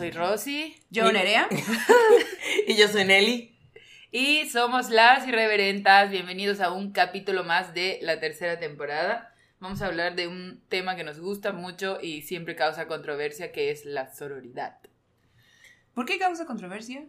soy Rosy. Yo, Nerea. y yo soy Nelly. Y somos las irreverentas. Bienvenidos a un capítulo más de la tercera temporada. Vamos a hablar de un tema que nos gusta mucho y siempre causa controversia, que es la sororidad. ¿Por qué causa controversia?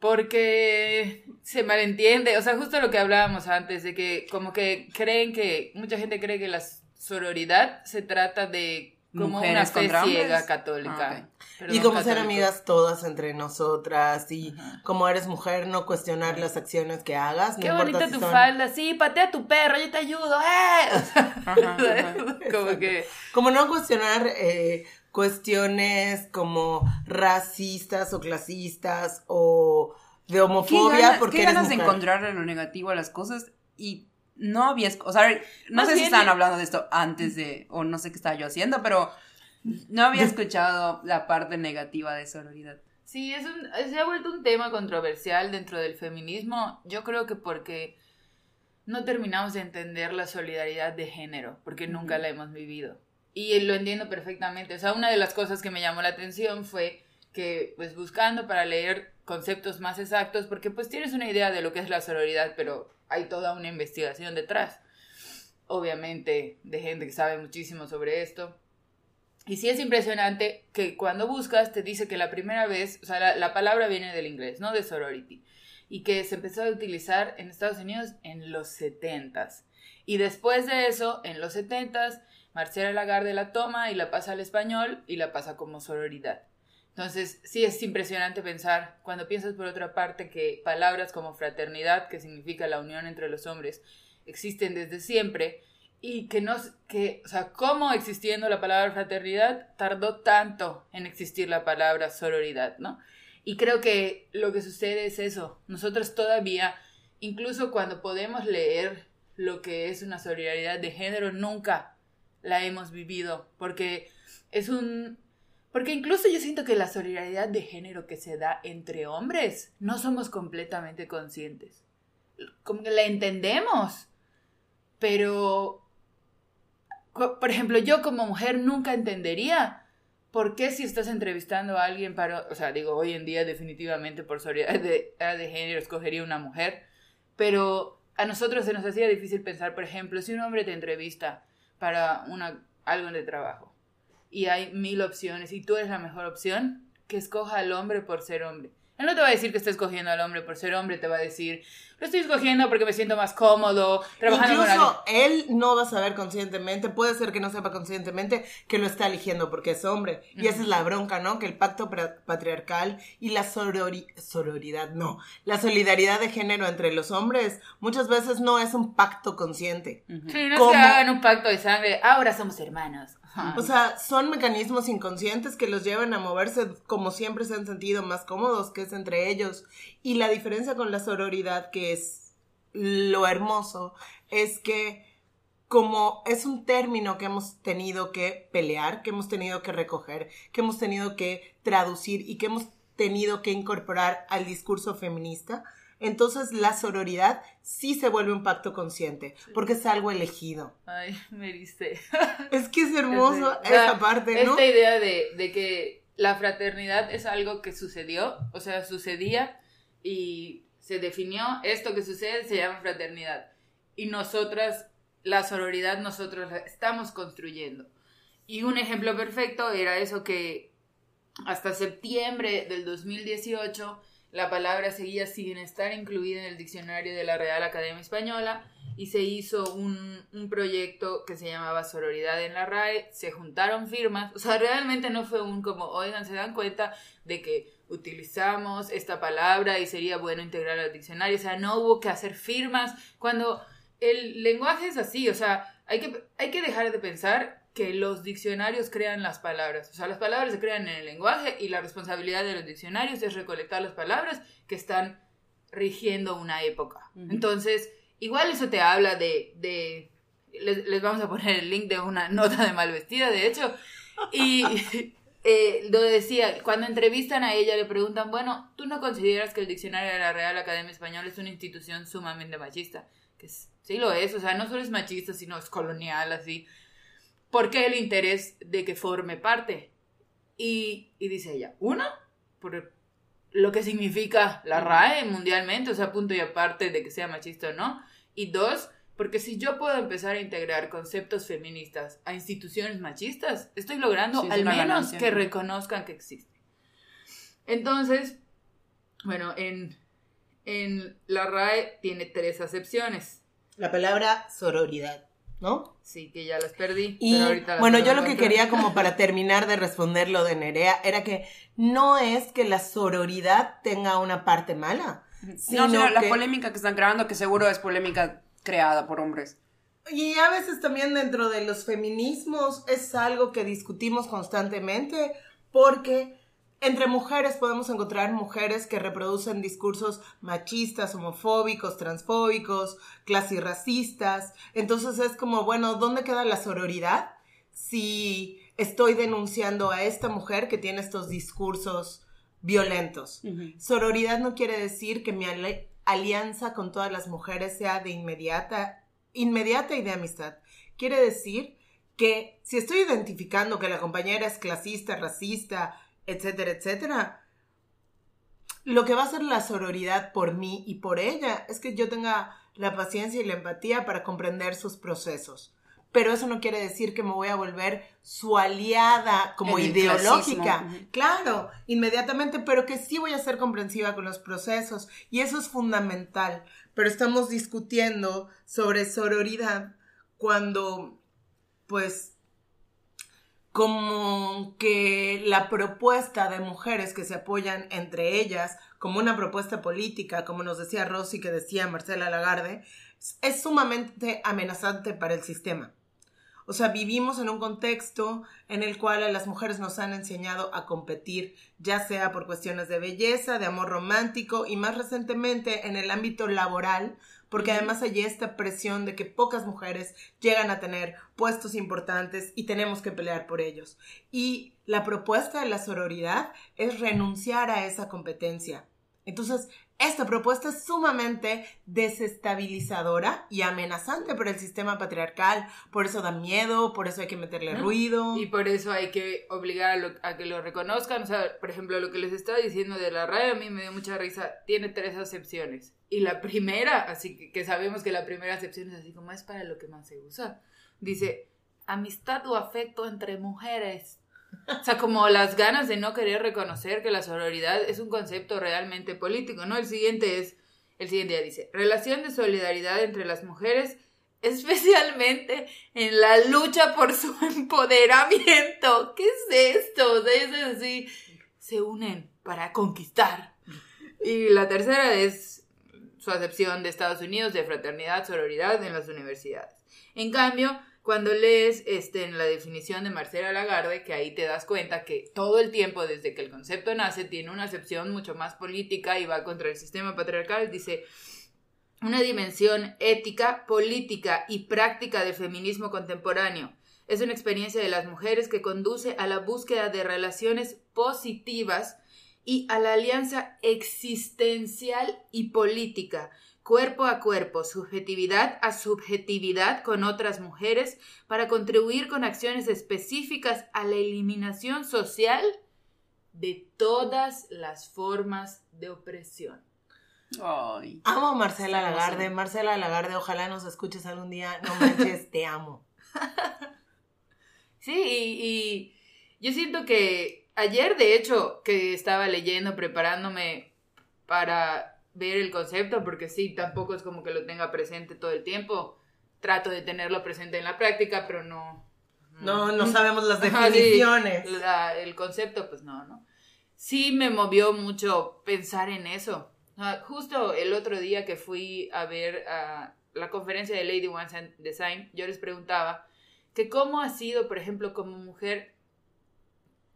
Porque se malentiende, o sea, justo lo que hablábamos antes, de que como que creen que, mucha gente cree que la sororidad se trata de como una fe ciega católica. Ah, y como ser amigas todas entre nosotras y como eres mujer no cuestionar las acciones que hagas. Qué bonita tu falda, sí, patea a tu perro, yo te ayudo, ¡eh! como que... Como no cuestionar eh, cuestiones como racistas o clasistas o de homofobia porque ¿qué ganas de encontrarle lo negativo a las cosas y no había, o sea, no sé si estaban hablando de esto antes de, o no sé qué estaba yo haciendo, pero no había escuchado la parte negativa de sororidad. Sí, es un, se ha vuelto un tema controversial dentro del feminismo, yo creo que porque no terminamos de entender la solidaridad de género, porque nunca la hemos vivido. Y lo entiendo perfectamente. O sea, una de las cosas que me llamó la atención fue que, pues buscando para leer conceptos más exactos, porque pues tienes una idea de lo que es la sororidad, pero hay toda una investigación detrás, obviamente, de gente que sabe muchísimo sobre esto. Y sí es impresionante que cuando buscas te dice que la primera vez, o sea, la, palabra viene del inglés, ¿no? De sorority. Y que se empezó a utilizar en Estados Unidos en los 70 Y después de eso, en los 70s, Marcela Lagarde la toma y la pasa al español y la pasa como sororidad. Entonces, sí es impresionante pensar, cuando piensas por otra parte, que palabras como fraternidad, que significa la unión entre los hombres, existen desde siempre y que no, que, o sea, cómo existiendo la palabra fraternidad tardó tanto en existir la palabra sororidad, ¿no? Y creo que lo que sucede es eso. Nosotros todavía, incluso cuando podemos leer lo que es una solidaridad de género, nunca la hemos vivido, porque es un, porque incluso yo siento que la solidaridad de género que se da entre hombres no somos completamente conscientes. Como la entendemos, pero, por ejemplo, yo como mujer nunca entendería por qué si estás entrevistando a alguien para, o sea, digo, hoy en día definitivamente por solidaridad de, de género escogería una mujer, pero a nosotros se nos hacía difícil pensar, por ejemplo, si un hombre te entrevista para una, algo de trabajo y hay mil opciones y tú eres la mejor opción, que escoja al hombre por ser hombre. Él no te va a decir que está escogiendo al hombre por ser hombre, te va a decir, lo estoy escogiendo porque me siento más cómodo trabajando Incluso él no va a saber conscientemente, puede ser que no sepa conscientemente que lo está eligiendo porque es hombre. Y esa es la bronca, ¿no? Que el pacto patriarcal y la sororidad, no, la solidaridad de género entre los hombres muchas veces no es un pacto consciente. Sí, no es que hagan un pacto de sangre, ahora somos hermanos. O sea, son mecanismos inconscientes que los llevan a moverse como siempre se han sentido más cómodos, que es entre ellos. Y la diferencia con la sororidad, que es lo hermoso, es que como es un término que hemos tenido que pelear, que hemos tenido que recoger, que hemos tenido que traducir y que hemos tenido que incorporar al discurso feminista, entonces la sororidad sí se vuelve un pacto consciente, porque es algo elegido. Ay, me diste. Es que es hermoso esa parte, ¿no? Esta idea de, de que la fraternidad es algo que sucedió, o sea, sucedía y se definió, esto que sucede se llama fraternidad. Y nosotras, la sororidad, nosotros la estamos construyendo. Y un ejemplo perfecto era eso que hasta septiembre del 2018 la palabra seguía sin estar incluida en el diccionario de la Real Academia Española y se hizo un, proyecto que se llamaba Sororidad en la RAE, se juntaron firmas, o sea, realmente no fue un como, oigan, se dan cuenta de que utilizamos esta palabra y sería bueno integrarla al diccionario, o sea, no hubo que hacer firmas. Cuando el lenguaje es así, o sea, hay que, hay que dejar de pensar que los diccionarios crean las palabras. O sea, las palabras se crean en el lenguaje y la responsabilidad de los diccionarios es recolectar las palabras que están rigiendo una época. Entonces, igual eso te habla de... de les, vamos a poner el link de una nota de Malvestida, de hecho. Y eh, lo decía, cuando entrevistan a ella le preguntan, bueno, ¿tú no consideras que el diccionario de la Real Academia Española es una institución sumamente machista? Que sí lo es, o sea, no solo es machista, sino es colonial, así. ¿Por qué el interés de que forme parte? Y, dice ella, uno, por lo que significa la RAE mundialmente, o sea, punto y aparte de que sea machista o no. Y dos, porque si yo puedo empezar a integrar conceptos feministas a instituciones machistas, estoy logrando al menos que reconozcan que existen. Entonces, bueno, en, en la RAE tiene tres acepciones. La palabra sororidad. ¿No? Sí, que ya las perdí. Y bueno, yo lo que quería como para terminar de responder lo de Nerea era que no es que la sororidad tenga una parte mala. Sino no, la polémica que están creando, que seguro es polémica creada por hombres. Y a veces también dentro de los feminismos es algo que discutimos constantemente porque entre mujeres podemos encontrar mujeres que reproducen discursos machistas, homofóbicos, transfóbicos, clasirracistas. Entonces es como, bueno, ¿dónde queda la sororidad? Si estoy denunciando a esta mujer que tiene estos discursos violentos. Sororidad no quiere decir que mi alianza con todas las mujeres sea de inmediata, inmediata y de amistad. Quiere decir que si estoy identificando que la compañera es clasista, racista, etcétera, etcétera. Lo que va a ser la sororidad por mí y por ella es que yo tenga la paciencia y la empatía para comprender sus procesos. Pero eso no quiere decir que me voy a volver su aliada como ideológica. Claro, inmediatamente, pero que sí voy a ser comprensiva con los procesos. Y eso es fundamental. Pero estamos discutiendo sobre sororidad cuando, pues, como que la propuesta de mujeres que se apoyan entre ellas, como una propuesta política, como nos decía Rosy, que decía Marcela Lagarde, es sumamente amenazante para el sistema. O sea, vivimos en un contexto en el cual las mujeres nos han enseñado a competir, ya sea por cuestiones de belleza, de amor romántico y más recientemente en el ámbito laboral, porque además hay esta presión de que pocas mujeres llegan a tener puestos importantes y tenemos que pelear por ellos. Y la propuesta de la sororidad es renunciar a esa competencia. Entonces, esta propuesta es sumamente desestabilizadora y amenazante para el sistema patriarcal. Por eso da miedo, por eso hay que meterle ruido. Y por eso hay que obligar a, que lo reconozcan. O sea, por ejemplo, lo que les estaba diciendo de la radio a mí me dio mucha risa. Tiene tres acepciones. Y la primera, así que, que sabemos que la primera acepción es así como es para lo que más se usa. Dice, amistad o afecto entre mujeres. O sea, como las ganas de no querer reconocer que la sororidad es un concepto realmente político, ¿no? El siguiente es, el siguiente día dice, relación de solidaridad entre las mujeres, especialmente en la lucha por su empoderamiento. ¿Qué es esto? Es así, se unen para conquistar. Y la tercera es su acepción de Estados Unidos de fraternidad, sororidad en las universidades. En cambio, cuando lees este, en la definición de Marcela Lagarde, que ahí te das cuenta que todo el tiempo, desde que el concepto nace, tiene una acepción mucho más política y va contra el sistema patriarcal, dice una dimensión ética, política y práctica de feminismo contemporáneo. Es una experiencia de las mujeres que conduce a la búsqueda de relaciones positivas y a la alianza existencial y política cuerpo a cuerpo, subjetividad a subjetividad con otras mujeres para contribuir con acciones específicas a la eliminación social de todas las formas de opresión. Amo a Marcela Lagarde. Marcela Lagarde, ojalá nos escuches algún día. No manches, te amo. Sí, y yo siento que ayer, de hecho, que estaba leyendo, preparándome para ver el concepto, porque sí, tampoco es como que lo tenga presente todo el tiempo. Trato de tenerlo presente en la práctica, pero no. No, no, sabemos las definiciones. el concepto, pues no, ¿no? Sí me movió mucho pensar en eso. justo el otro día que fui a ver a la conferencia de Lady One Design, yo les preguntaba que cómo ha sido, por ejemplo, como mujer,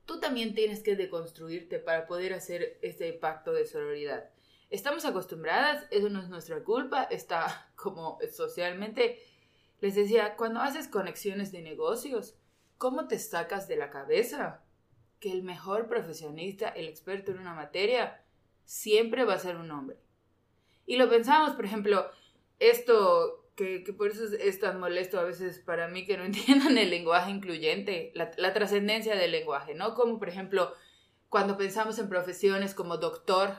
tú también tienes que deconstruirte para poder hacer este pacto de sororidad estamos acostumbradas, eso no es nuestra culpa, está como socialmente. Les decía, cuando haces conexiones de negocios, ¿cómo te sacas de la cabeza que el mejor profesionista, el experto en una materia, siempre va a ser un hombre? Y lo pensamos, por ejemplo, esto que, por eso es, tan molesto a veces para mí que no entiendan el lenguaje incluyente, la, la trascendencia del lenguaje, ¿no? Como por ejemplo, cuando pensamos en profesiones como doctor,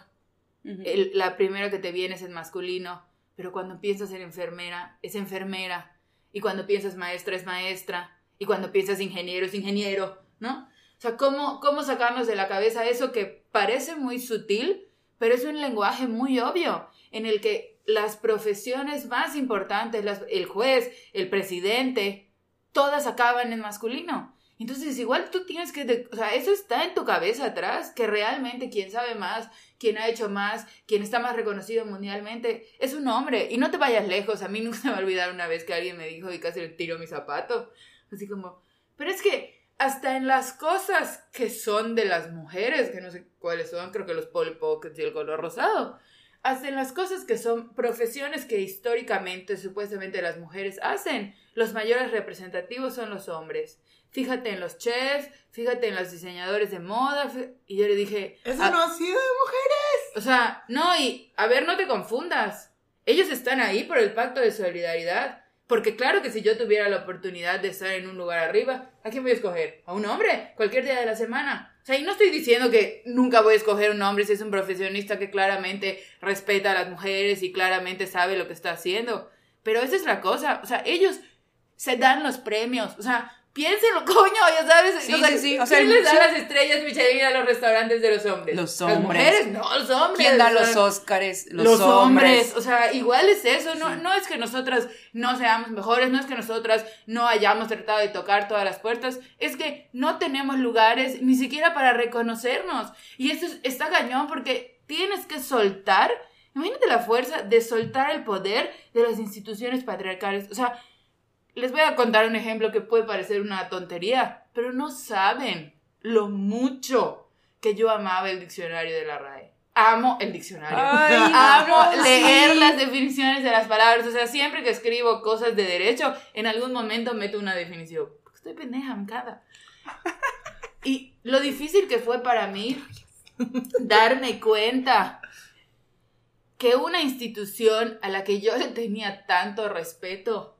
la primera que te viene es el masculino, pero cuando piensas en enfermera, es enfermera, y cuando piensas maestra, es maestra, y cuando piensas ingeniero, es ingeniero, ¿no? O sea, ¿cómo, cómo sacarnos de la cabeza eso que parece muy sutil, pero es un lenguaje muy obvio, en el que las profesiones más importantes, el juez, el presidente, todas acaban en masculino. Entonces, igual tú tienes que, o sea, eso está en tu cabeza atrás, que realmente quien sabe más, quien ha hecho más, quien está más reconocido mundialmente, es un hombre. Y no te vayas lejos, a mí nunca me va a olvidar una vez que alguien me dijo y casi le tiro mi zapato. Así como, pero es que hasta en las cosas que son de las mujeres, que no sé cuáles son, creo que los Polly Pockets y el color rosado, hasta en las cosas que son profesiones que históricamente, supuestamente las mujeres hacen, los mayores representativos son los hombres fíjate en los chefs, fíjate en los diseñadores de moda. Y yo le dije... Eso no ha sido de mujeres. O sea, no, y a ver, no te confundas. Ellos están ahí por el pacto de solidaridad. Porque claro que si yo tuviera la oportunidad de estar en un lugar arriba, ¿a quién voy a escoger? ¿A un hombre? Cualquier día de la semana. Sea, y no estoy diciendo que nunca voy a escoger un hombre si es un profesionista que claramente respeta a las mujeres y claramente sabe lo que está haciendo. Pero esa es la cosa. O sea, ellos se dan los premios. O sea, Piénselo, coño, ya sabes. Sí, sí, sí. O sea, ¿Quién les da las estrellas Michelin a los restaurantes de los hombres? Los hombres. Las mujeres, no, los hombres. ¿Quién da los Óscares? Los, los hombres. O sea, igual es eso. No, no es que nosotras no seamos mejores, no es que nosotras no hayamos tratado de tocar todas las puertas. Es que no tenemos lugares ni siquiera para reconocernos. Y esto está cañón porque tienes que soltar. Imagínate la fuerza de soltar el poder de las instituciones patriarcales. O sea, les voy a contar un ejemplo que puede parecer una tontería, pero no saben lo mucho que yo amaba el diccionario de la RAE. Amo el diccionario. Amo leer las definiciones de las palabras. O sea, siempre que escribo cosas de derecho, en algún momento meto una definición. Estoy pendeja, me encanta. Y lo difícil que fue para mí darme cuenta que una institución a la que yo le tenía tanto respeto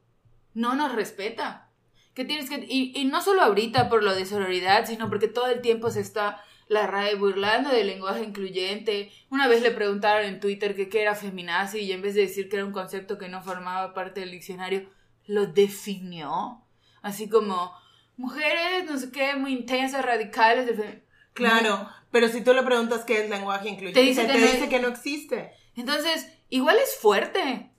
no nos respeta. Que tienes que, y, no solo ahorita por lo de sororidad, sino porque todo el tiempo se está la RAE burlando del lenguaje incluyente. Una vez le preguntaron en Twitter que qué era feminazi y en vez de decir que era un concepto que no formaba parte del diccionario, lo definió. Así como mujeres, no sé qué, muy intensas, radicales. Claro, pero si tú le preguntas qué es lenguaje incluyente, te dice, te dice que no existe. Entonces, igual es fuerte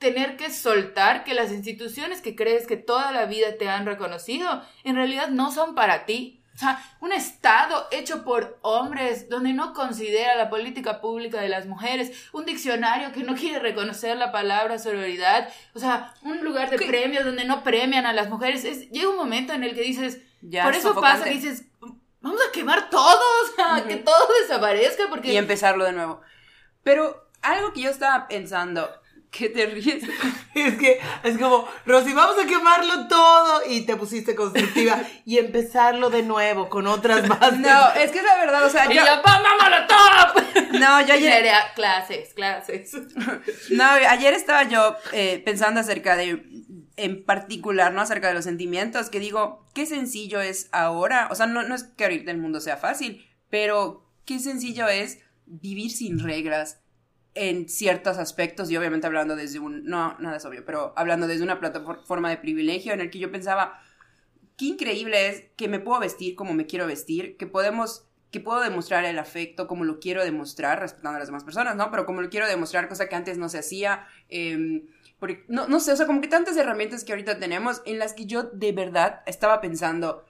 tener que soltar que las instituciones que crees que toda la vida te han reconocido, en realidad no son para ti. O sea, un Estado hecho por hombres, donde no considera la política pública de las mujeres, un diccionario que no quiere reconocer la palabra sororidad, o sea, un lugar de premios donde no premian a las mujeres. Es, llega un momento en el que dices, por eso pasa que dices, vamos a quemar todo, o sea, que todo desaparezca porque... Y empezarlo de nuevo. Pero algo que yo estaba pensando, ¿Qué te ríes? es que es como, Rosy, vamos a quemarlo todo y te pusiste constructiva y empezarlo de nuevo con otras más. No, es que es la verdad, o sea, y yo, yo top. No, yo ayer clases, clases. No, ayer estaba yo eh, pensando acerca de en particular, ¿no? Acerca de los sentimientos, que digo, qué sencillo es ahora, o sea, no, no es que ahorita el mundo sea fácil, pero qué sencillo es vivir sin reglas, en ciertos aspectos y obviamente hablando desde un, no, nada es obvio, pero hablando desde una plataforma de privilegio en el que yo pensaba, qué increíble es que me puedo vestir como me quiero vestir, que podemos, que puedo demostrar el afecto como lo quiero demostrar, respetando a las demás personas, ¿no? Pero como lo quiero demostrar, cosa que antes no se hacía, em, porque, no, no sé, o sea, como que tantas herramientas que ahorita tenemos en las que yo de verdad estaba pensando,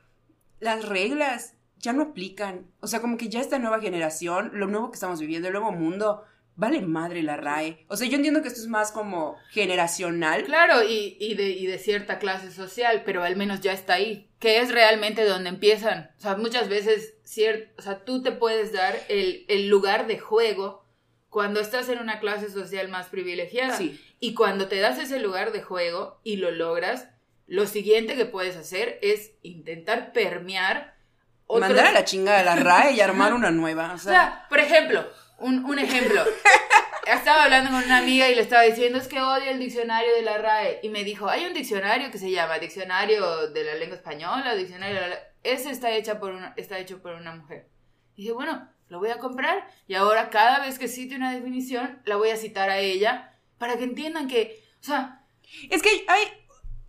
las reglas ya no aplican, o sea, como que ya esta nueva generación, lo nuevo que estamos viviendo, el nuevo mundo, vale madre la RAE. O sea, yo entiendo que esto es más como generacional. Claro, y, y, de, y de cierta clase social, pero al menos ya está ahí. Que es realmente donde empiezan. O sea, muchas veces, ciert, o sea, tú te puedes dar el, el lugar de juego cuando estás en una clase social más privilegiada. Sí. Y cuando te das ese lugar de juego y lo logras, lo siguiente que puedes hacer es intentar permear. Mandar a la chinga de la RAE y armar una nueva. o sea por ejemplo, un, un ejemplo. Estaba hablando con una amiga y le estaba diciendo, es que odio el diccionario de la RAE. Y me dijo, hay un diccionario que se llama Diccionario de la Lengua Española, Diccionario de la... Ese está, hecha por una, está hecho por una mujer. dije, bueno, lo voy a comprar y ahora cada vez que cite una definición, la voy a citar a ella para que entiendan que, o sea... Es que hay,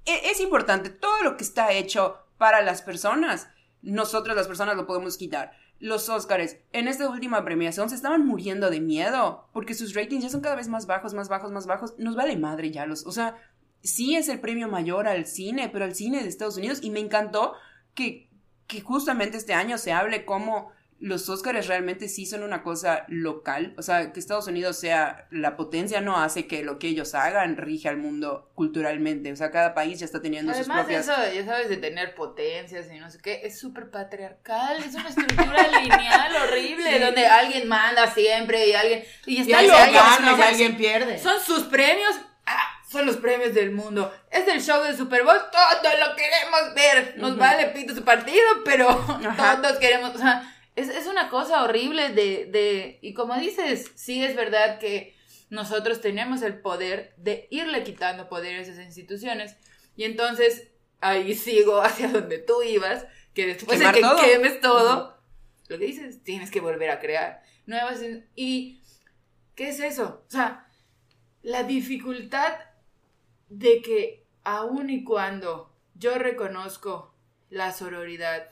e, es importante, todo lo que está hecho para las personas, nosotras las personas lo podemos quitar. Los Oscars en esta última premiación se estaban muriendo de miedo porque sus ratings ya son cada vez más bajos, más bajos, más bajos. Nos vale madre ya los, o sea, sí es el premio mayor al cine, pero al cine de Estados Unidos y me encantó que, que justamente este año se hable como los Óscares realmente sí son una cosa local, o sea, que Estados Unidos sea la potencia no hace que lo que ellos hagan rige al mundo culturalmente, o sea, cada país ya está teniendo sus propias... eso, ya sabes, de tener potencias y no sé qué, es súper patriarcal, es una estructura lineal horrible, donde alguien manda siempre y alguien... Y está y alguien, alguien pierde. Son sus premios, ah, son los premios del mundo. Es el show del Super Bowl, todos lo queremos ver. Nos vale pito su partido, pero todos queremos, o sea es, una cosa horrible de, de, y como dices, sí es verdad que nosotros tenemos el poder de irle quitando poder a esas instituciones y entonces ahí sigo hacia donde tú ibas, que después de que quemes todo, lo que dices, tienes que volver a crear nuevas y ¿qué es eso? O sea, la dificultad de que aun y cuando yo reconozco la sororidad,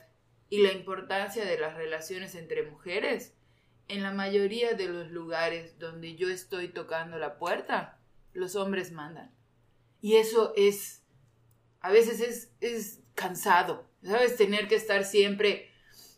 y la importancia de las relaciones entre mujeres, en la mayoría de los lugares donde yo estoy tocando la puerta, los hombres mandan. Y eso es, a veces es, es cansado, ¿sabes? Tener que estar siempre,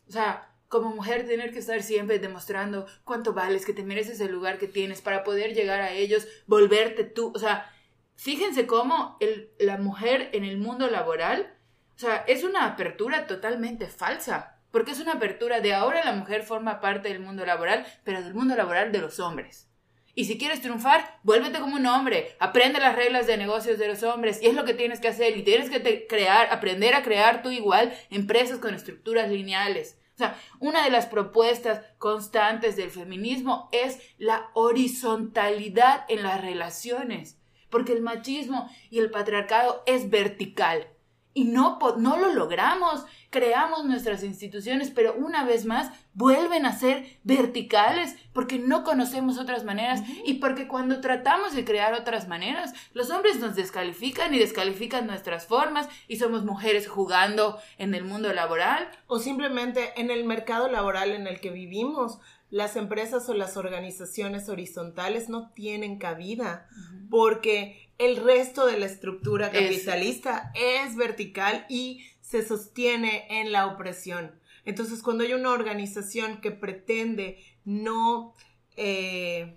o sea, como mujer tener que estar siempre demostrando cuánto vales, que te mereces el lugar que tienes para poder llegar a ellos, volverte tú, o sea, fíjense cómo la mujer en el mundo laboral o sea, es una apertura totalmente falsa, porque es una apertura de ahora la mujer forma parte del mundo laboral, pero del mundo laboral de los hombres. Y si quieres triunfar, vuélvete como un hombre, aprende las reglas de negocios de los hombres, y es lo que tienes que hacer, y tienes que crear, aprender a crear tú igual empresas con estructuras lineales. O sea, una de las propuestas constantes del feminismo es la horizontalidad en las relaciones, porque el machismo y el patriarcado es vertical. Y no, no lo logramos. Creamos nuestras instituciones, pero una vez más vuelven a ser verticales porque no conocemos otras maneras y porque cuando tratamos de crear otras maneras, los hombres nos descalifican y descalifican nuestras formas y somos mujeres jugando en el mundo laboral. O simplemente en el mercado laboral en el que vivimos las empresas o las organizaciones horizontales no tienen cabida porque el resto de la estructura capitalista es, vertical y se sostiene en la opresión. Entonces, cuando hay una organización que pretende no, eh,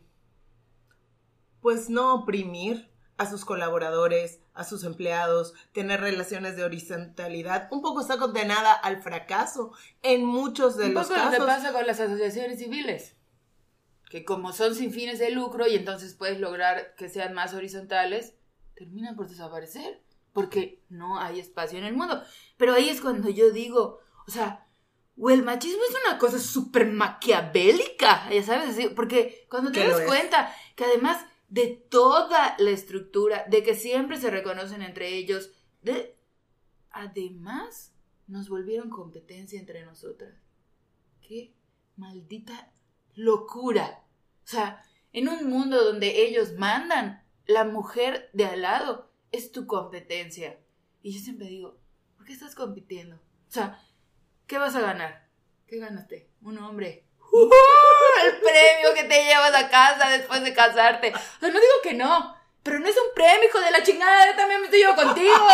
pues no oprimir a sus colaboradores, a sus empleados, tener relaciones de horizontalidad, un poco está condenada al fracaso en muchos de los casos. Lo que pasa con las asociaciones civiles, que como son sin fines de lucro y entonces puedes lograr que sean más horizontales, terminan por desaparecer, porque no hay espacio en el mundo. Pero ahí es cuando yo digo, o sea, o el machismo es una cosa súper maquiavélica, ya sabes, porque cuando te das cuenta que además de toda la estructura, de que siempre se reconocen entre ellos, de... Además, nos volvieron competencia entre nosotras. Qué maldita locura. O sea, en un mundo donde ellos mandan, la mujer de al lado es tu competencia. Y yo siempre digo, ¿por qué estás compitiendo? O sea, ¿qué vas a ganar? ¿Qué ganaste? Un hombre el premio que te llevas a casa después de casarte. O sea, no digo que no, pero no es un premio, hijo de la chingada, yo también me estoy yo contigo.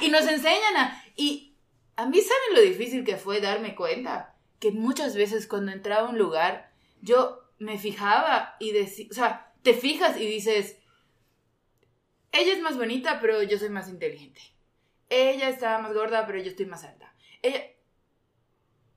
y nos enseñan a... Y a mí, ¿saben lo difícil que fue darme cuenta? Que muchas veces cuando entraba a un lugar, yo me fijaba y decía, o sea, te fijas y dices, ella es más bonita, pero yo soy más inteligente. Ella está más gorda, pero yo estoy más alta. Ella,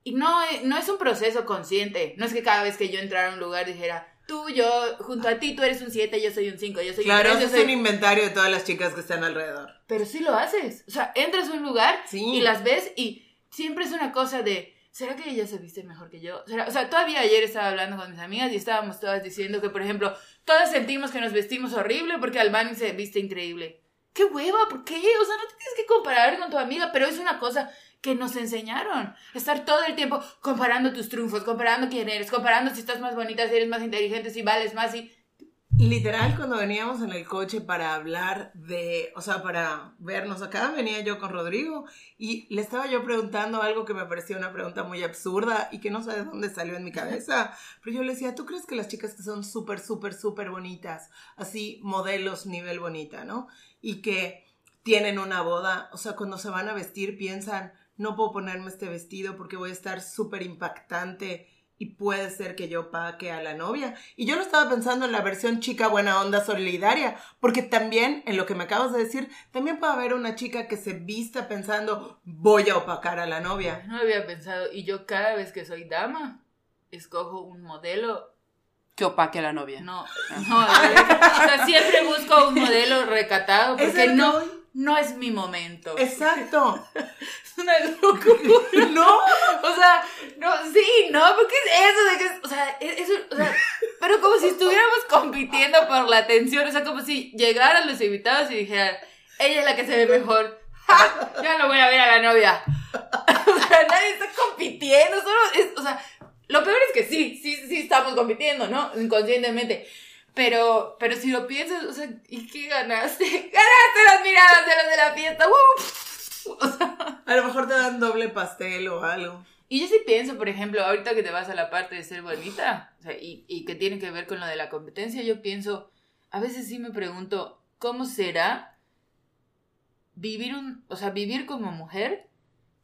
y no, no es un proceso consciente. No es que cada vez que yo entrara a un lugar dijera, tú, yo, junto a ti, tú eres un 7, yo soy un 5, yo soy claro, un 3. Claro, es un inventario de todas las chicas que están alrededor. Pero sí lo haces. O sea, entras a un lugar y las ves y siempre es una cosa de, ¿será que ella se viste mejor que yo? O sea, todavía ayer estaba hablando con mis amigas y estábamos todas diciendo que, por ejemplo, todas sentimos que nos vestimos horrible porque Albani se viste increíble. ¡Qué hueva! ¿Por qué? O sea, no te tienes que comparar con tu amiga, pero es una cosa que nos enseñaron. Estar todo el tiempo comparando tus triunfos, comparando quién eres, comparando si estás más bonita, si eres más inteligente, si vales más y... Literal, cuando veníamos en el coche para hablar de, o sea, para vernos acá, venía yo con Rodrigo y le estaba yo preguntando algo que me parecía una pregunta muy absurda y que no sé de dónde salió en mi cabeza. Pero yo le decía, ¿tú crees que las chicas que son súper, súper, súper bonitas, así modelos nivel bonita, ¿no? Y que tienen una boda, o sea, cuando se van a vestir piensan, no puedo ponerme este vestido porque voy a estar súper impactante y puede ser que yo pague a la novia. Y yo lo estaba pensando en la versión chica buena onda solidaria, porque también, en lo que me acabas de decir, también puede haber una chica que se vista pensando, voy a opacar a la novia. No había pensado, y yo cada vez que soy dama, escojo un modelo. Que opaque a la novia. No, no, o sea, siempre busco un modelo recatado, porque no, no es mi momento. Exacto. es una locura. no. O sea, no, sí, no, porque es eso de que, o sea, eso, o sea, pero como si estuviéramos compitiendo por la atención, o sea, como si llegaran los invitados y dijeran, ella es la que se ve mejor, ya no voy a ver a la novia. o sea, nadie está compitiendo, solo es, o sea, lo peor es que sí, sí, sí estamos compitiendo, ¿no? Inconscientemente. Pero, pero si lo piensas, o sea, ¿y qué ganaste? Ganaste las miradas de los de la fiesta. O sea, a lo mejor te dan doble pastel o algo. Y yo sí pienso, por ejemplo, ahorita que te vas a la parte de ser bonita, o sea, y, y que tiene que ver con lo de la competencia, yo pienso, a veces sí me pregunto, ¿cómo será vivir un, o sea, vivir como mujer,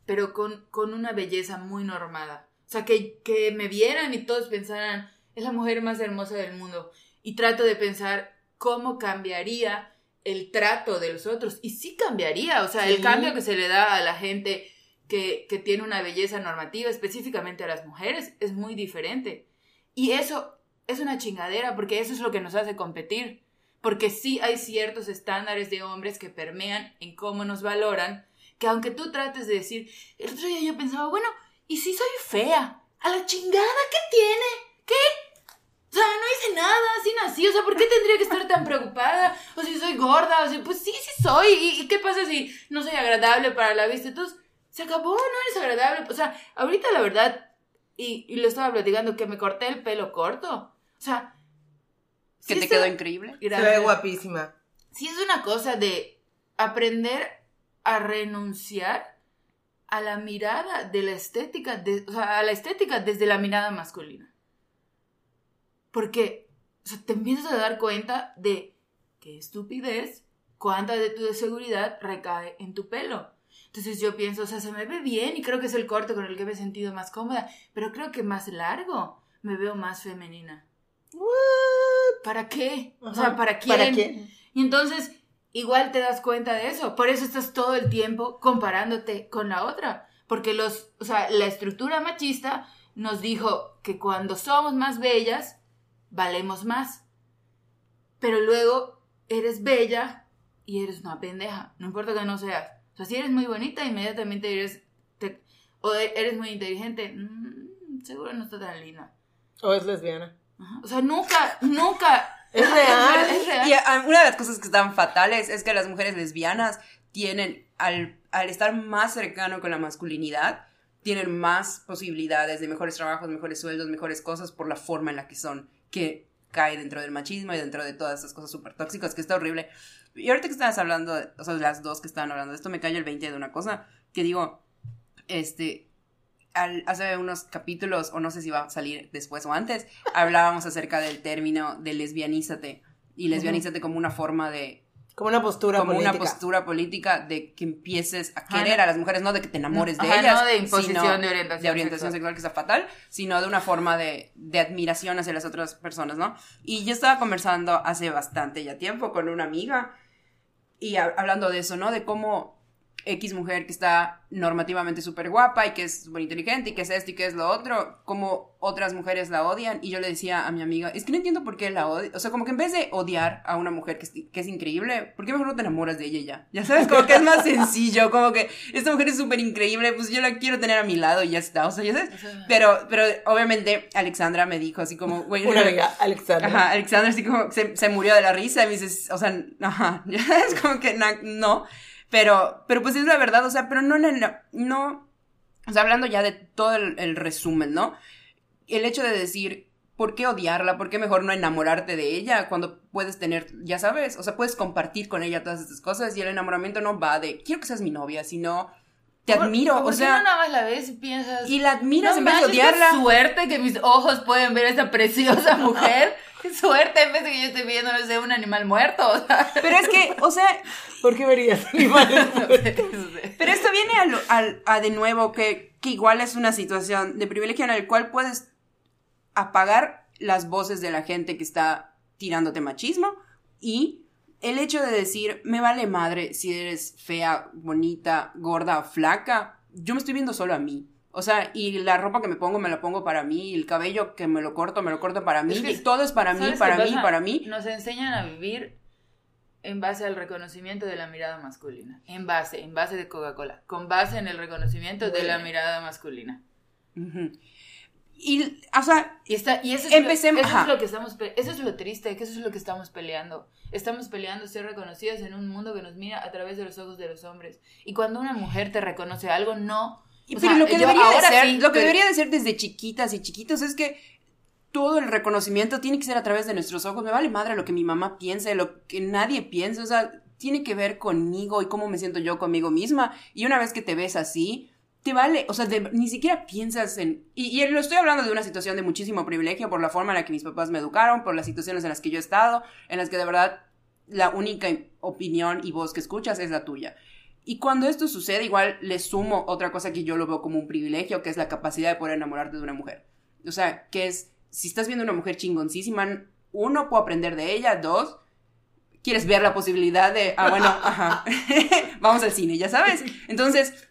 pero con, con una belleza muy normada? O sea, que, que me vieran y todos pensaran, es la mujer más hermosa del mundo. Y trato de pensar cómo cambiaría el trato de los otros. Y sí cambiaría, o sea, el cambio que se le da a la gente que, que tiene una belleza normativa, específicamente a las mujeres, es muy diferente. Y eso es una chingadera, porque eso es lo que nos hace competir. Porque sí hay ciertos estándares de hombres que permean en cómo nos valoran, que aunque tú trates de decir, el otro día yo pensaba, bueno, ¿y si soy fea? ¿A la chingada qué tiene? ¿Qué? O sea, no hice nada, así nací, o sea, ¿por qué tendría que estar tan preocupada? O si soy gorda, o sea, pues sí, sí soy. ¿Y, qué pasa si no soy agradable para la vista? Entonces, se acabó, no eres agradable. O sea, ahorita la verdad, y, y lo estaba platicando, que me corté el pelo corto. O sea... Que te quedó increíble. Se ve guapísima. Sí es una cosa de aprender a renunciar a la mirada de la estética, de, o sea, a la estética desde la mirada masculina. Porque o sea, te empiezas a dar cuenta de qué estupidez, cuánta de tu seguridad recae en tu pelo. Entonces yo pienso, o sea, se me ve bien y creo que es el corte con el que me he sentido más cómoda, pero creo que más largo me veo más femenina. ¿Para qué? O sea, ¿para quién? ¿Para quién? Y entonces, igual te das cuenta de eso. Por eso estás todo el tiempo comparándote con la otra. Porque los, o sea, la estructura machista nos dijo que cuando somos más bellas, valemos más. Pero luego eres bella y eres una pendeja, no importa que no seas. O sea, si eres muy bonita, inmediatamente eres... o e, eres muy inteligente, mm, seguro no está tan linda. O es lesbiana. O sea, nunca, nunca... Es real. es real. Y una de las cosas que están fatales es que las mujeres lesbianas tienen, al, al estar más cercano con la masculinidad, tienen más posibilidades de mejores trabajos, mejores sueldos, mejores cosas por la forma en la que son que cae dentro del machismo y dentro de todas esas cosas súper tóxicas, que está horrible. Y ahorita que estabas hablando, o sea, las dos que estaban hablando de esto, me cayó el 20 de una cosa, que digo, este, al, hace unos capítulos, o no sé si va a salir después o antes, hablábamos acerca del término de lesbianízate, y lesbianízate como una forma de como una postura como política. una postura política de que empieces a querer a las mujeres, no de que te enamores de ellas. No de imposición de orientación, de orientación sexual. que está fatal, sino de una forma de, de, admiración hacia las otras personas, ¿no? Y yo estaba conversando hace bastante ya tiempo con una amiga y hablando de eso, ¿no? De cómo X mujer que está normativamente súper guapa y que es súper inteligente y que es esto y que es lo otro, como otras mujeres la odian. Y yo le decía a mi amiga, es que no entiendo por qué la odia. O sea, como que en vez de odiar a una mujer que es, que es increíble, ¿por qué mejor no te enamoras de ella ya? Ya sabes, como que es más sencillo, como que esta mujer es súper increíble, pues yo la quiero tener a mi lado y ya está. O sea, ya sabes. Pero, pero obviamente Alexandra me dijo así como, güey. Una amiga, Alexandra. Ajá, Alexandra así como se, se murió de la risa y me dices, o sea, ajá, ya sabes, como que no Pero, pero pues es la verdad, o sea, pero no, no, no, o sea, hablando ya de todo el, resumen, ¿no? El hecho de decir, ¿por qué odiarla? ¿Por qué mejor no enamorarte de ella cuando puedes tener, ya sabes, o sea, puedes compartir con ella todas estas cosas y el enamoramiento no va de, quiero que seas mi novia, sino te admiro, o sea. No nada más la ves y piensas. Y la admiras en vez de odiarla. Qué suerte que mis ojos pueden ver a esa preciosa mujer. qué suerte en vez de que yo esté viendo, no sé, un animal muerto. O sea. Pero es que, o sea. ¿Por qué verías animales Pero esto viene a, a, de nuevo que, que igual es una situación de privilegio en el cual puedes apagar las voces de la gente que está tirándote machismo y el hecho de decir, me vale madre si eres fea, bonita, gorda flaca, yo me estoy viendo solo a mí. O sea, y la ropa que me pongo, me la pongo para mí, el cabello que me lo corto, me lo corto para mí, y todo es para mí, para mí, para mí. Nos enseñan a vivir en base al reconocimiento de la mirada masculina. En base, en base de Coca-Cola. Con base en el reconocimiento de la mirada masculina. Y, o sea, y, está, y eso, es empecemos, lo, eso es lo que estamos, eso es lo triste, que eso es lo que estamos peleando. Estamos peleando ser reconocidas en un mundo que nos mira a través de los ojos de los hombres. Y cuando una mujer te reconoce algo, no. pero lo que, debería de ser, lo que debería de ser desde chiquitas y chiquitos es que todo el reconocimiento tiene que ser a través de nuestros ojos. Me vale madre lo que mi mamá piense, lo que nadie piense. O sea, tiene que ver conmigo y cómo me siento yo conmigo misma. Y una vez que te ves así, te vale, o sea, ni siquiera piensas en... Y, lo estoy hablando de una situación de muchísimo privilegio por la forma en la que mis papás me educaron, por las situaciones en las que yo he estado, en las que de verdad la única opinión y voz que escuchas es la tuya. Y cuando esto sucede, igual le sumo otra cosa que yo lo veo como un privilegio, que es la capacidad de poder enamorarte de una mujer. O sea, que es, si estás viendo una mujer chingoncísima, uno, puedo aprender de ella, dos, quieres ver la posibilidad de, ah, bueno, ajá, vamos al cine, ya sabes. Entonces,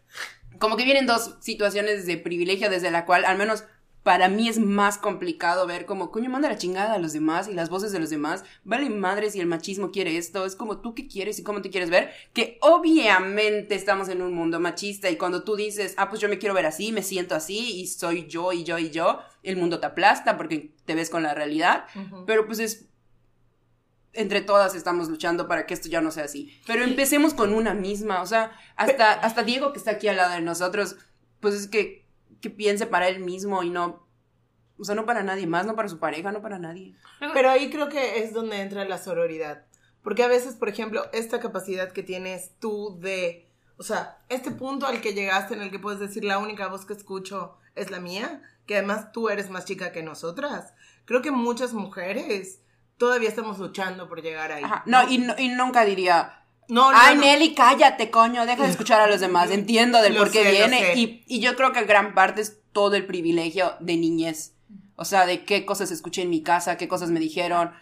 como que vienen dos situaciones de privilegio desde la cual al menos para mí es más complicado ver como, coño, manda la chingada a los demás y las voces de los demás. Vale madre si el machismo quiere esto. Es como tú que quieres y cómo te quieres ver. Que obviamente estamos en un mundo machista y cuando tú dices, ah, pues yo me quiero ver así, me siento así y soy yo y yo y yo, el mundo te aplasta porque te ves con la realidad. Pero pues es entre todas estamos luchando para que esto ya no sea así. Pero empecemos con una misma, o sea, hasta, hasta Diego que está aquí al lado de nosotros, pues es que, que piense para él mismo y no, o sea, no para nadie más, no para su pareja, no para nadie. Pero ahí creo que es donde entra la sororidad. Porque a veces, por ejemplo, esta capacidad que tienes tú de, o sea, este punto al que llegaste en el que puedes decir la única voz que escucho es la mía, que además tú eres más chica que nosotras. Creo que muchas mujeres todavía estamos luchando por llegar ahí. No, Y, y, nunca diría, no, Ay, Nelly, cállate, coño, deja de escuchar a los demás. Entiendo del por qué viene. Y, y, yo creo que gran parte es todo el privilegio de niñez. O sea, de qué cosas escuché en mi casa, qué cosas me dijeron,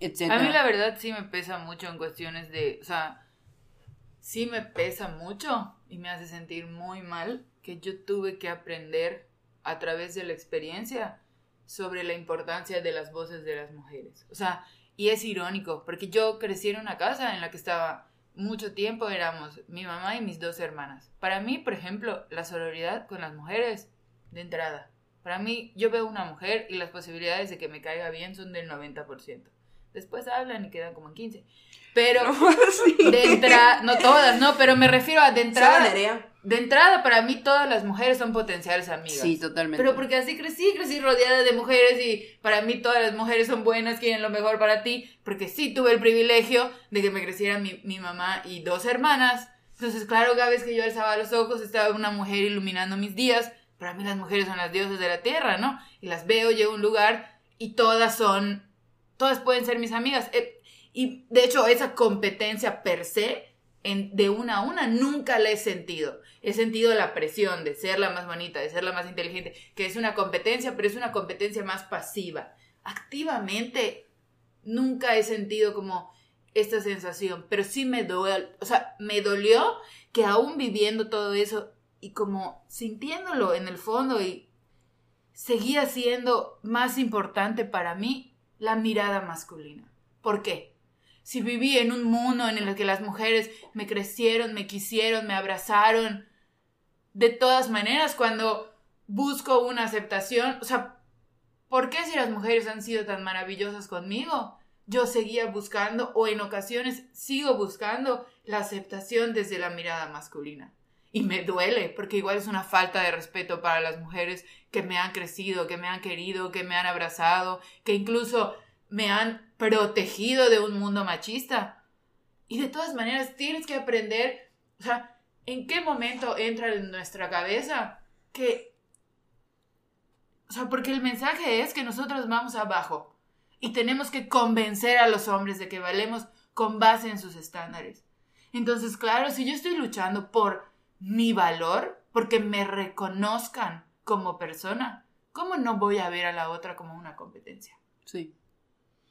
etc. A mí la verdad sí me pesa mucho en cuestiones de, o sea, sí me pesa mucho y me hace sentir muy mal que yo tuve que aprender a través de la experiencia sobre la importancia de las voces de las mujeres. O sea, y es irónico, porque yo crecí en una casa en la que estaba mucho tiempo, éramos mi mamá y mis dos hermanas. Para mí, por ejemplo, la sororidad con las mujeres, de entrada. Para mí, yo veo una mujer y las posibilidades de que me caiga bien son del 90%. Después hablan y quedan como en 15. Pero de entrada, no todas, no, pero me refiero a de entrada. De entrada, para mí todas las mujeres son potenciales amigas. Sí, totalmente. Pero porque así crecí, crecí rodeada de mujeres y para mí todas las mujeres son buenas, quieren lo mejor para ti, porque sí tuve el privilegio de que me creciera mi, mi mamá y dos hermanas. Entonces, claro, cada vez que yo alzaba los ojos estaba una mujer iluminando mis días. Para mí las mujeres son las diosas de la tierra, ¿no? Y las veo, llego a un lugar y todas son, todas pueden ser mis amigas. Eh, y de hecho, esa competencia per se de una a una, nunca la he sentido. He sentido la presión de ser la más bonita, de ser la más inteligente, que es una competencia, pero es una competencia más pasiva. Activamente, nunca he sentido como esta sensación, pero sí me dolió, o sea, me dolió que aún viviendo todo eso y como sintiéndolo en el fondo y seguía siendo más importante para mí la mirada masculina. ¿Por qué? Si viví en un mundo en el que las mujeres me crecieron, me quisieron, me abrazaron, de todas maneras, cuando busco una aceptación, o sea, ¿por qué si las mujeres han sido tan maravillosas conmigo? yo seguía buscando o en ocasiones sigo buscando la aceptación desde la mirada masculina. Y me duele, porque igual es una falta de respeto para las mujeres que me han crecido, que me han querido, que me han abrazado, que incluso me han protegido de un mundo machista. Y de todas maneras tienes que aprender, o sea, ¿en qué momento entra en nuestra cabeza que... O sea, porque el mensaje es que nosotros vamos abajo y tenemos que convencer a los hombres de que valemos con base en sus estándares. Entonces, claro, si yo estoy luchando por mi valor, porque me reconozcan como persona, ¿cómo no voy a ver a la otra como una competencia? Sí.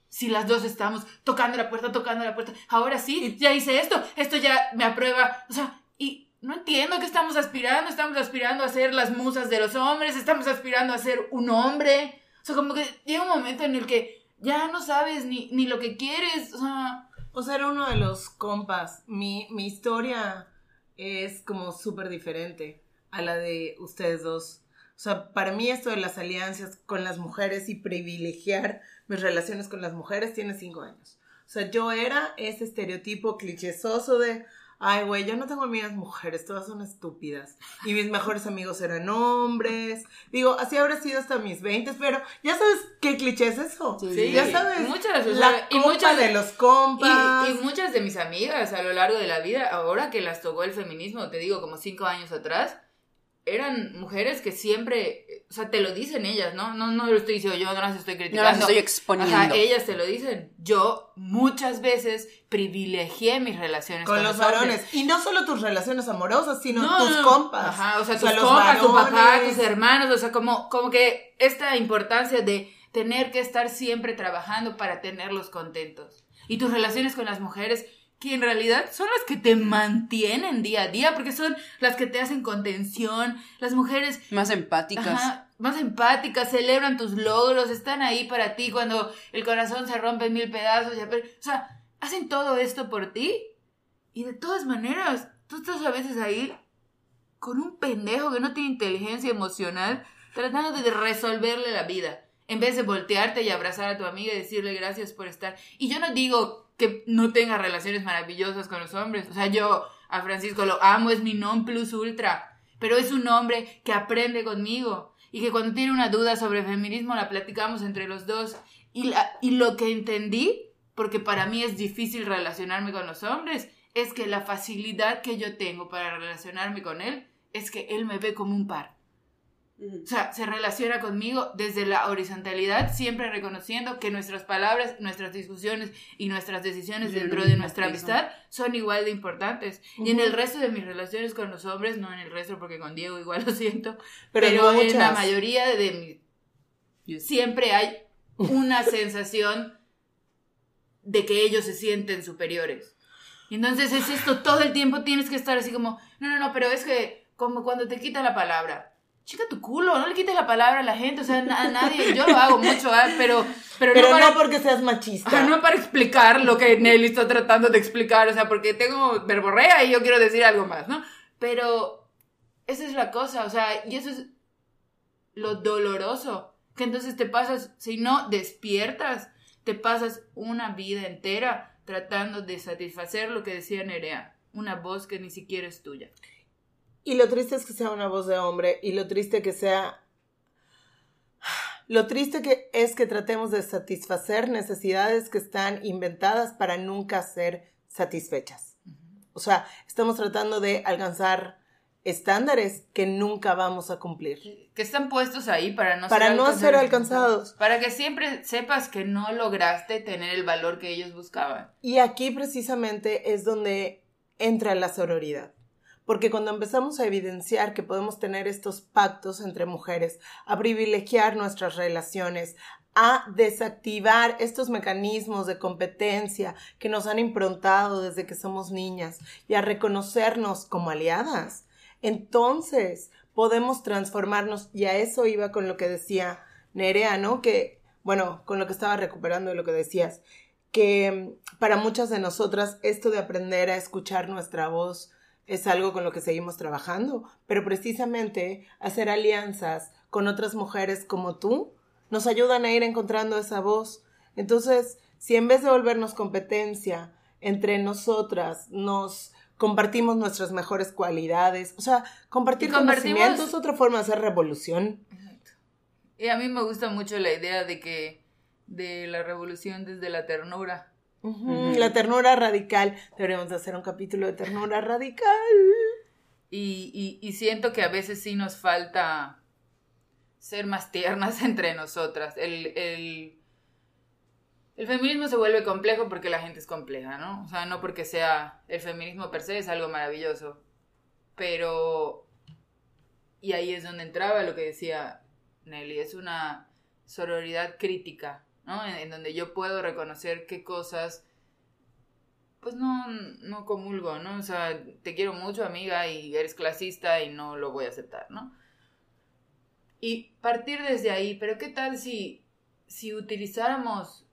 Si las dos estamos tocando la puerta, tocando la puerta, ahora sí, ya hice esto, esto ya me aprueba, o sea, y no entiendo qué estamos aspirando, estamos aspirando a ser las musas de los hombres, estamos aspirando a ser un hombre, o sea, como que llega un momento en el que ya no sabes ni, ni lo que quieres, o sea... O sea, era uno de los compas. Mi, mi historia es como súper diferente a la de ustedes dos. O sea, para mí esto de las alianzas con las mujeres y privilegiar mis relaciones con las mujeres tiene cinco años. O sea, yo era ese estereotipo clichésoso de, Ay, güey, yo no tengo amigas mujeres, todas son estúpidas. Y mis mejores amigos eran hombres. Digo, así habrá sido hasta mis 20, pero ya sabes qué cliché es eso. Sí, ya sabes. Muchas, la y muchas de los compas. Y, y, muchas de mis amigas a lo largo de la vida, ahora que las tocó el feminismo, te digo, como cinco años atrás, eran mujeres que siempre, o sea, te lo dicen ellas, ¿no? No, no lo estoy diciendo yo, no las estoy criticando. No las estoy exponiendo. Ajá, ellas te lo dicen. Yo muchas veces privilegié mis relaciones con, los, varones. Y no solo tus relaciones amorosas, sino tus compas. Ajá, o sea, tus compas, tu papá, tus hermanos, o sea, como, como que esta importancia de tener que estar siempre trabajando para tenerlos contentos. Y tus relaciones con las mujeres, que en realidad son las que te mantienen día a día, porque son las que te hacen contención, las mujeres más empáticas. más empáticas, celebran tus logros, están ahí para ti cuando el corazón se rompe en mil pedazos, o sea, hacen todo esto por ti y de todas maneras, tú estás a veces ahí con un pendejo que no tiene inteligencia emocional tratando de resolverle la vida. En vez de voltearte y abrazar a tu amiga y decirle gracias por estar. Y yo no digo que no tenga relaciones maravillosas con los hombres. O sea, yo a Francisco lo amo, es mi non plus ultra, pero es un hombre que aprende conmigo y que cuando tiene una duda sobre feminismo la platicamos entre los dos. Y, la, y lo que entendí, porque para mí es difícil relacionarme con los hombres, es que la facilidad que yo tengo para relacionarme con él es que él me ve como un par. O sea, se relaciona conmigo desde la horizontalidad, siempre reconociendo que nuestras palabras, nuestras discusiones y nuestras decisiones dentro de nuestra amistad son igual de importantes. Y en el resto de mis relaciones con los hombres, no en el resto porque con Diego igual lo siento, pero, en la mayoría de mi... Siempre hay una sensación de que ellos se sienten superiores. Entonces es esto, todo el tiempo tienes que estar así como, no, no, no, pero es que como cuando te quita la palabra chica tu culo, no le quites la palabra a la gente, o sea, a nadie, yo lo hago mucho, ¿eh? pero, pero, pero no, porque seas machista. no para explicar lo que Nelly está tratando de explicar, o sea, porque tengo verborrea y yo quiero decir algo más, ¿no? Pero esa es la cosa, o sea, y eso es lo doloroso, que entonces te pasas, si no despiertas, te pasas una vida entera tratando de satisfacer lo que decía Nerea, una voz que ni siquiera es tuya. Y lo triste es que sea una voz de hombre y lo triste que sea... Lo triste que es que tratemos de satisfacer necesidades que están inventadas para nunca ser satisfechas. O sea, estamos tratando de alcanzar estándares que nunca vamos a cumplir. Que están puestos ahí para no para ser no ser alcanzados. Para que siempre sepas que no lograste tener el valor que ellos buscaban. Y aquí precisamente es donde entra la sororidad. Porque cuando empezamos a evidenciar que podemos tener estos pactos entre mujeres, a privilegiar nuestras relaciones, a desactivar estos mecanismos de competencia que nos han improntado desde que somos niñas y a reconocernos como aliadas, entonces podemos transformarnos y a eso iba con lo que decía Nerea, ¿no? Que, bueno, con lo que estaba recuperando de lo que decías, que para muchas de nosotras esto de aprender a escuchar nuestra voz, es algo con lo que seguimos trabajando, pero precisamente hacer alianzas con otras mujeres como tú nos ayudan a ir encontrando esa voz. Entonces, si en vez de volvernos competencia entre nosotras, nos compartimos nuestras mejores cualidades, o sea, compartir conocimientos es otra forma de hacer revolución. Exacto. Y a mí me gusta mucho la idea de que de la revolución desde la ternura. La ternura radical. Deberíamos hacer un capítulo de ternura radical. Y, y, siento que a veces sí nos falta ser más tiernas entre nosotras. El, el, el, feminismo se vuelve complejo porque la gente es compleja, ¿no? O sea, no porque sea el feminismo per se, es algo maravilloso. Pero... Y ahí es donde entraba lo que decía Nelly, es una sororidad crítica, ¿no? En, donde yo puedo reconocer qué cosas pues no, no comulgo, ¿no? O sea, te quiero mucho, amiga, y eres clasista y no lo voy a aceptar, ¿no? Y partir desde ahí, pero ¿qué tal si, si utilizáramos,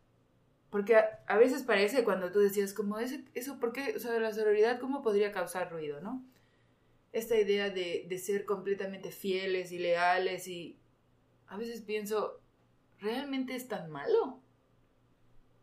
porque a, veces parece cuando tú decías, como ese, eso, ¿por qué? O sea, la sororidad, ¿cómo podría causar ruido, no? Esta idea de, de ser completamente fieles y leales y a veces pienso, ¿realmente es tan malo?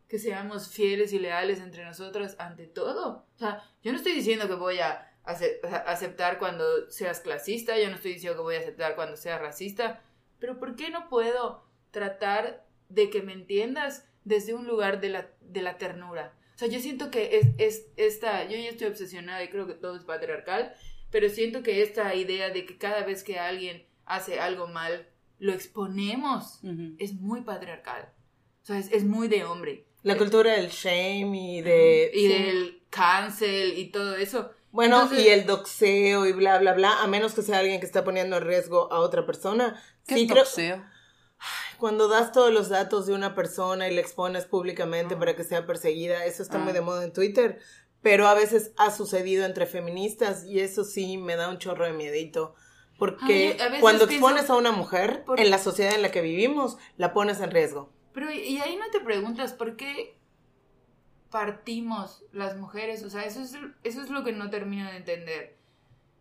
Que seamos fieles y leales entre nosotros ante todo. O sea, yo no estoy diciendo que voy a aceptar cuando seas clasista, yo no estoy diciendo que voy a aceptar cuando seas racista, pero ¿por qué no puedo tratar de que me entiendas desde un lugar de la, de la ternura? O sea, yo siento que es, es esta, yo ya estoy obsesionada y creo que todo es patriarcal, pero siento que esta idea de que cada vez que alguien hace algo mal, lo exponemos, es muy patriarcal. O sea, es, muy de hombre. La cultura del shame y de... Y del cancel y todo eso. Bueno, y el doxeo y bla, bla, bla, a menos que sea alguien que está poniendo en riesgo a otra persona. ¿Qué sí, doxeo? Cuando das todos los datos de una persona y la expones públicamente para que sea perseguida, eso está muy de moda en Twitter, pero a veces ha sucedido entre feministas y eso sí me da un chorro de miedito. Porque cuando expones a una mujer en la sociedad en la que vivimos, la pones en riesgo. Pero y ahí no te preguntas por qué partimos las mujeres, o sea, eso es, eso es lo que no termino de entender.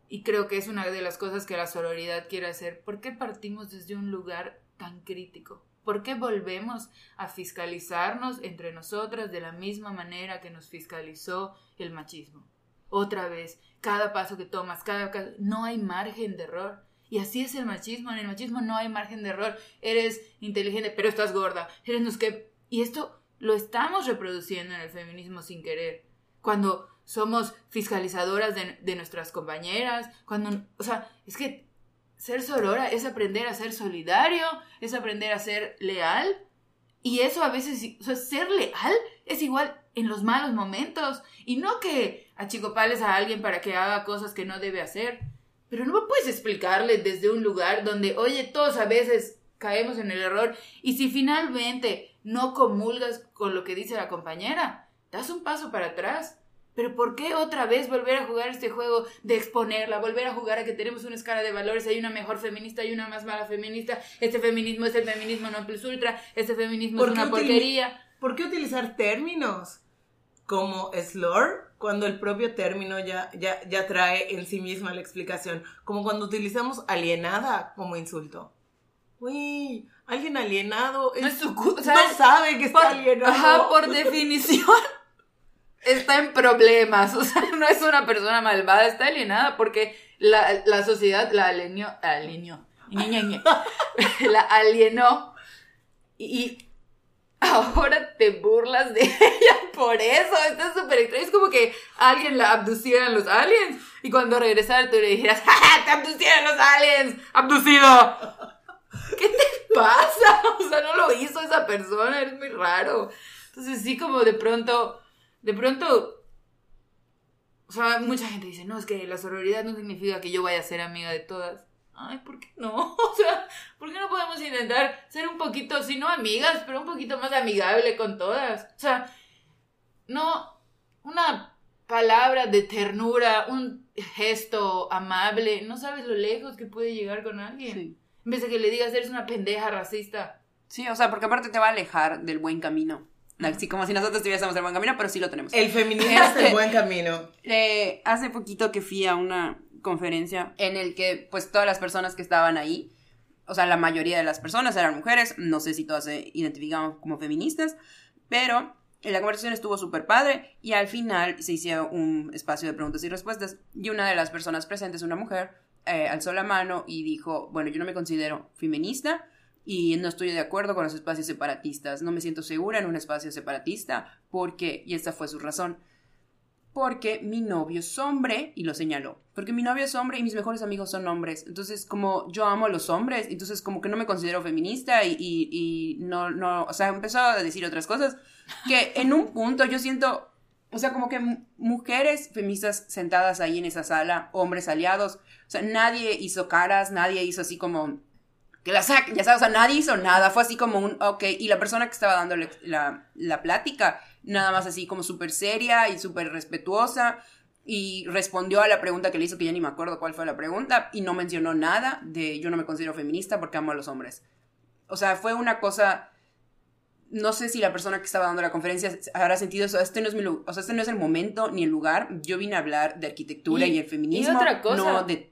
Y creo que es una de las cosas que la sororidad quiere hacer. ¿Por qué partimos desde un lugar tan crítico? ¿Por qué volvemos a fiscalizarnos entre nosotras de la misma manera que nos fiscalizó el machismo? Otra vez, cada paso que tomas, cada no hay margen de error. Y así es el machismo. En el machismo no hay margen de error. Eres inteligente, pero estás gorda. Eres no que. Y esto lo estamos reproduciendo en el feminismo sin querer. Cuando somos fiscalizadoras de, de nuestras compañeras, cuando. O sea, es que ser sorora es aprender a ser solidario, es aprender a ser leal. Y eso a veces, o ser leal es igual en los malos momentos. Y no que achicopales a alguien para que haga cosas que no debe hacer. Pero no puedes explicarle desde un lugar donde, oye, todos a veces caemos en el error y si finalmente no comulgas con lo que dice la compañera, das un paso para atrás. Pero ¿por qué otra vez volver a jugar este juego de exponerla, volver a jugar a que tenemos una escala de valores, hay una mejor feminista y una más mala feminista, este feminismo es el feminismo no plus ultra, este feminismo es una porquería? ¿Por qué utilizar términos como slur cuando el propio término ya, ya, ya trae en sí misma la explicación, como cuando utilizamos alienada como insulto. Uy, alguien alienado no, sabe que está alienado. Ajá, por definición está en problemas, o sea, no es una persona malvada, está alienada porque la, la sociedad la alienó, alienó, la alienó. Y ahora te burlas de ella por eso. Esto es súper extraño. Es como que alguien la abducieran los aliens y cuando regresara tú le dijeras, ¡Ja, ¡Te abducieron los aliens! ¡Abducido! ¿Qué te pasa? O sea, no lo hizo esa persona, eres muy raro. Entonces sí como de pronto, de pronto... O sea, mucha gente dice, no, es que la sororidad no significa que yo vaya a ser amiga de todas ay, ¿por qué no? O sea, ¿por qué no podemos intentar ser un poquito, si no amigas, pero un poquito más amigable con todas? O sea, no, una palabra de ternura, un gesto amable, no sabes lo lejos que puede llegar con alguien. Sí. En vez de que le digas, eres una pendeja racista. Sí, o sea, porque aparte te va a alejar del buen camino. Así como si nosotros tuviésemos el buen camino, pero sí lo tenemos. El feminismo es el buen camino. Eh, hace poquito que fui a una conferencia en el que pues todas las personas que estaban ahí, o sea, la mayoría de las personas eran mujeres, no sé si todas se identificaban como feministas, pero la conversación estuvo súper padre y al final se hizo un espacio de preguntas y respuestas y una de las personas presentes, una mujer, eh, alzó la mano y dijo, bueno, yo no me considero feminista y no estoy de acuerdo con los espacios separatistas, no me siento segura en un espacio separatista porque, y esta fue su razón, porque mi novio es hombre, y lo señaló, porque mi novio es hombre y mis mejores amigos son hombres. Entonces, como yo amo a los hombres, entonces como que no me considero feminista y, no, no, o sea, empezó a decir otras cosas que en un punto yo siento, o sea, como que mujeres feministas sentadas ahí en esa sala, hombres aliados, o sea, nadie hizo caras, nadie hizo así como que la saquen, ya sabes, o sea, nadie hizo nada, fue así como un, ok, y la persona que estaba dando la, la plática, nada más así como súper seria y súper respetuosa, y respondió a la pregunta que le hizo, que ya ni me acuerdo cuál fue la pregunta, y no mencionó nada de yo no me considero feminista porque amo a los hombres. O sea, fue una cosa, no sé si la persona que estaba dando la conferencia habrá sentido eso, este no es mi, o sea, este no es el momento ni el lugar, yo vine a hablar de arquitectura y, el feminismo, y otra cosa. no de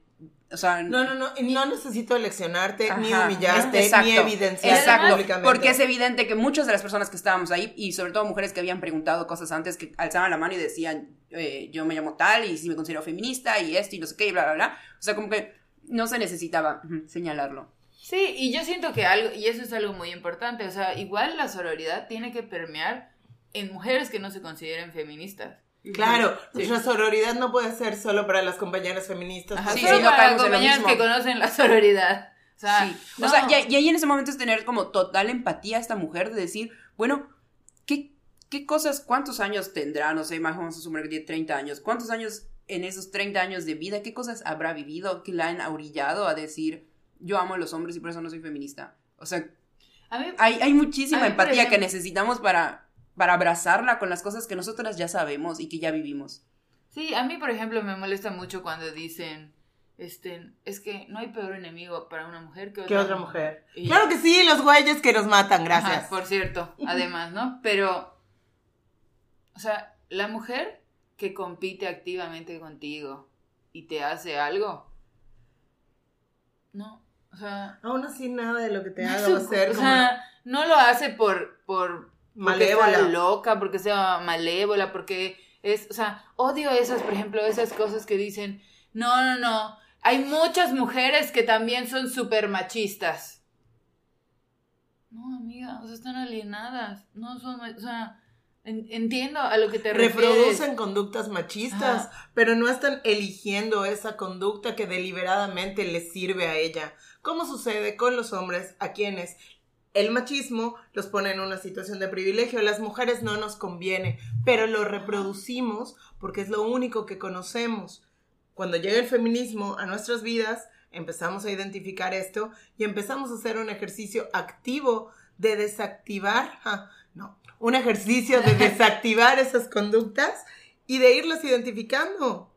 o sea, no, no, no, no necesito leccionarte, ni humillarte, ni evidenciar exacto, Porque es evidente que muchas de las personas que estábamos ahí, y sobre todo mujeres que habían preguntado cosas antes, que alzaban la mano y decían, eh, yo me llamo tal, y si me considero feminista, y esto, y no sé qué, y bla, bla, bla. O sea, como que no se necesitaba señalarlo. Sí, y yo siento que algo, y eso es algo muy importante, o sea, igual la sororidad tiene que permear en mujeres que no se consideren feministas. Claro, nuestra sororidad no puede ser solo para las compañeras feministas. sí, solo para las compañeras que conocen la sororidad. O sea, o sea y, ahí en ese momento es tener como total empatía a esta mujer de decir, bueno, ¿qué, qué cosas, cuántos años tendrá? No sé, más vamos a asumir que tiene 30 años. ¿Cuántos años en esos 30 años de vida, qué cosas habrá vivido que la han aurillado a decir, yo amo a los hombres y por eso no soy feminista? O sea, hay, hay muchísima empatía que necesitamos para para abrazarla con las cosas que nosotras ya sabemos y que ya vivimos. Sí, a mí, por ejemplo, me molesta mucho cuando dicen, este, es que no hay peor enemigo para una mujer que otra, mujer. claro que sí, los güeyes que nos matan, gracias. por cierto, además, ¿no? Pero, o sea, la mujer que compite activamente contigo y te hace algo, no, o sea... Aún así nada de lo que te haga va a ser O sea, no lo hace por, por malévola. loca, porque sea malévola, porque es, o sea, odio esas, por ejemplo, esas cosas que dicen, no, no, no, hay muchas mujeres que también son súper machistas. No, amiga, o sea, están alienadas, no son, o sea, entiendo a lo que te refieres. Reproducen conductas machistas, pero no están eligiendo esa conducta que deliberadamente les sirve a ella. ¿Cómo sucede con los hombres a quienes el machismo los pone en una situación de privilegio, las mujeres no nos conviene, pero lo reproducimos porque es lo único que conocemos. Cuando llega el feminismo a nuestras vidas, empezamos a identificar esto y empezamos a hacer un ejercicio activo de desactivar, no, un ejercicio de desactivar esas conductas y de irlas identificando.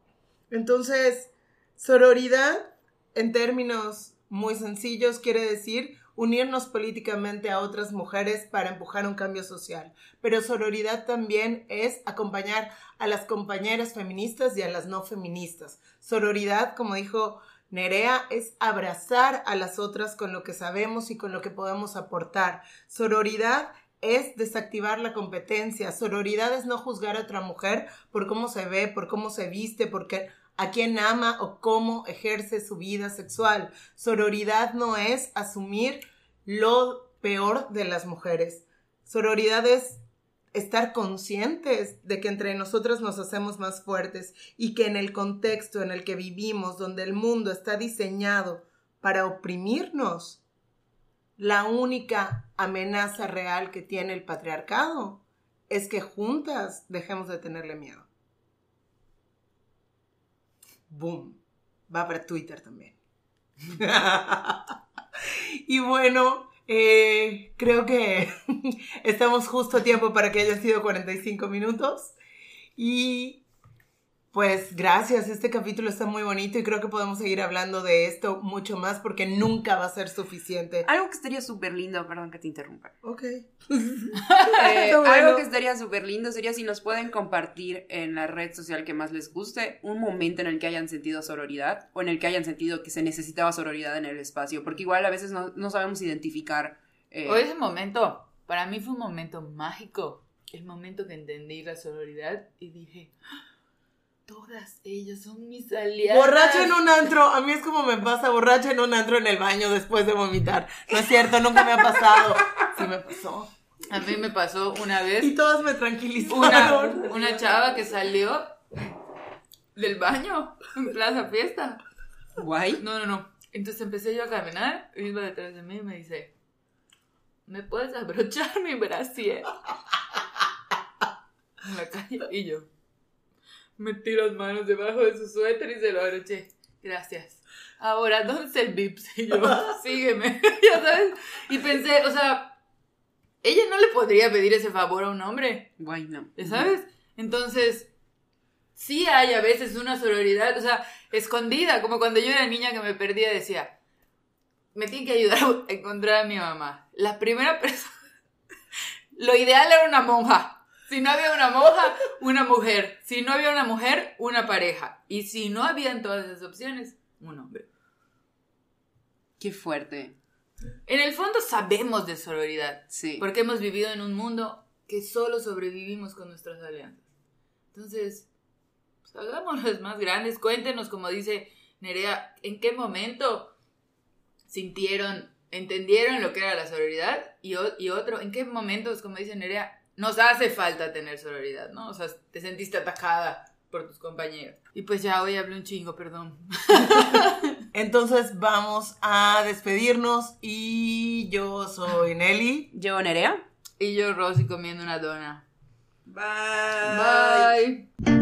Entonces, sororidad, en términos muy sencillos, quiere decir unirnos políticamente a otras mujeres para empujar un cambio social. Pero sororidad también es acompañar a las compañeras feministas y a las no feministas. Sororidad, como dijo Nerea, es abrazar a las otras con lo que sabemos y con lo que podemos aportar. Sororidad es desactivar la competencia. Sororidad es no juzgar a otra mujer por cómo se ve, por cómo se viste, porque a quién ama o cómo ejerce su vida sexual. Sororidad no es asumir lo peor de las mujeres. Sororidad es estar conscientes de que entre nosotras nos hacemos más fuertes y que en el contexto en el que vivimos, donde el mundo está diseñado para oprimirnos, la única amenaza real que tiene el patriarcado es que juntas dejemos de tenerle miedo. Boom. Va para Twitter también. y bueno, eh, creo que estamos justo a tiempo para que haya sido 45 minutos. Y pues gracias, este capítulo está muy bonito y creo que podemos seguir hablando de esto mucho más porque nunca va a ser suficiente. Algo que estaría súper lindo, perdón que te interrumpa. Ok. Eh, algo que estaría súper lindo sería si nos pueden compartir en la red social que más les guste un momento en el que hayan sentido sororidad o en el que hayan sentido que se necesitaba sororidad en el espacio, porque igual a veces no, sabemos identificar. Eh, o ese momento, para mí fue un momento mágico el momento que entendí la sororidad y dije, ¡Ah! Todas ellas son mis aliadas. Borracha en un antro, a mí es como me pasa, borracha en un antro en el baño después de vomitar. No es cierto, nunca me ha pasado. Sí me pasó. A mí me pasó una vez. Y todas me tranquilizaron. Una, una chava que salió del baño en Plaza Fiesta. Guay. No, no, no. Entonces empecé yo a caminar, y iba detrás de mí y me dice, ¿me puedes abrochar mi brasier? En la calle. Y yo metí las manos debajo de su suéter y se lo abroché. Gracias. Ahora, ¿dónde está el Vips? Y yo, sígueme. ya sabes. Y pensé, o sea, ella no le podría pedir ese favor a un hombre. Guay, no. ¿Ya sabes? Entonces, sí hay a veces una sororidad, o sea, escondida, como cuando yo era niña que me perdía, decía, me tienen que ayudar a encontrar a mi mamá. La primera persona, lo ideal era una monja. Si no había una monja, una mujer. Si no había una mujer, una pareja. Y si no habían todas esas opciones, un hombre. Qué fuerte. En el fondo sabemos de sororidad. Sí. Porque hemos vivido en un mundo que solo sobrevivimos con nuestras alianzas. Entonces, pues, hagámoslas más grandes. Cuéntenos, como dice Nerea, en qué momento sintieron, entendieron lo que era la sororidad y, y otro, en qué momentos, como dice Nerea, nos hace falta tener sororidad, ¿no? O sea, te sentiste atacada por tus compañeros. Y pues ya hoy hablé un chingo, perdón. Entonces vamos a despedirnos y yo soy Nelly. Yo, Nerea. Y yo, Rosy, comiendo una dona. Bye. Bye.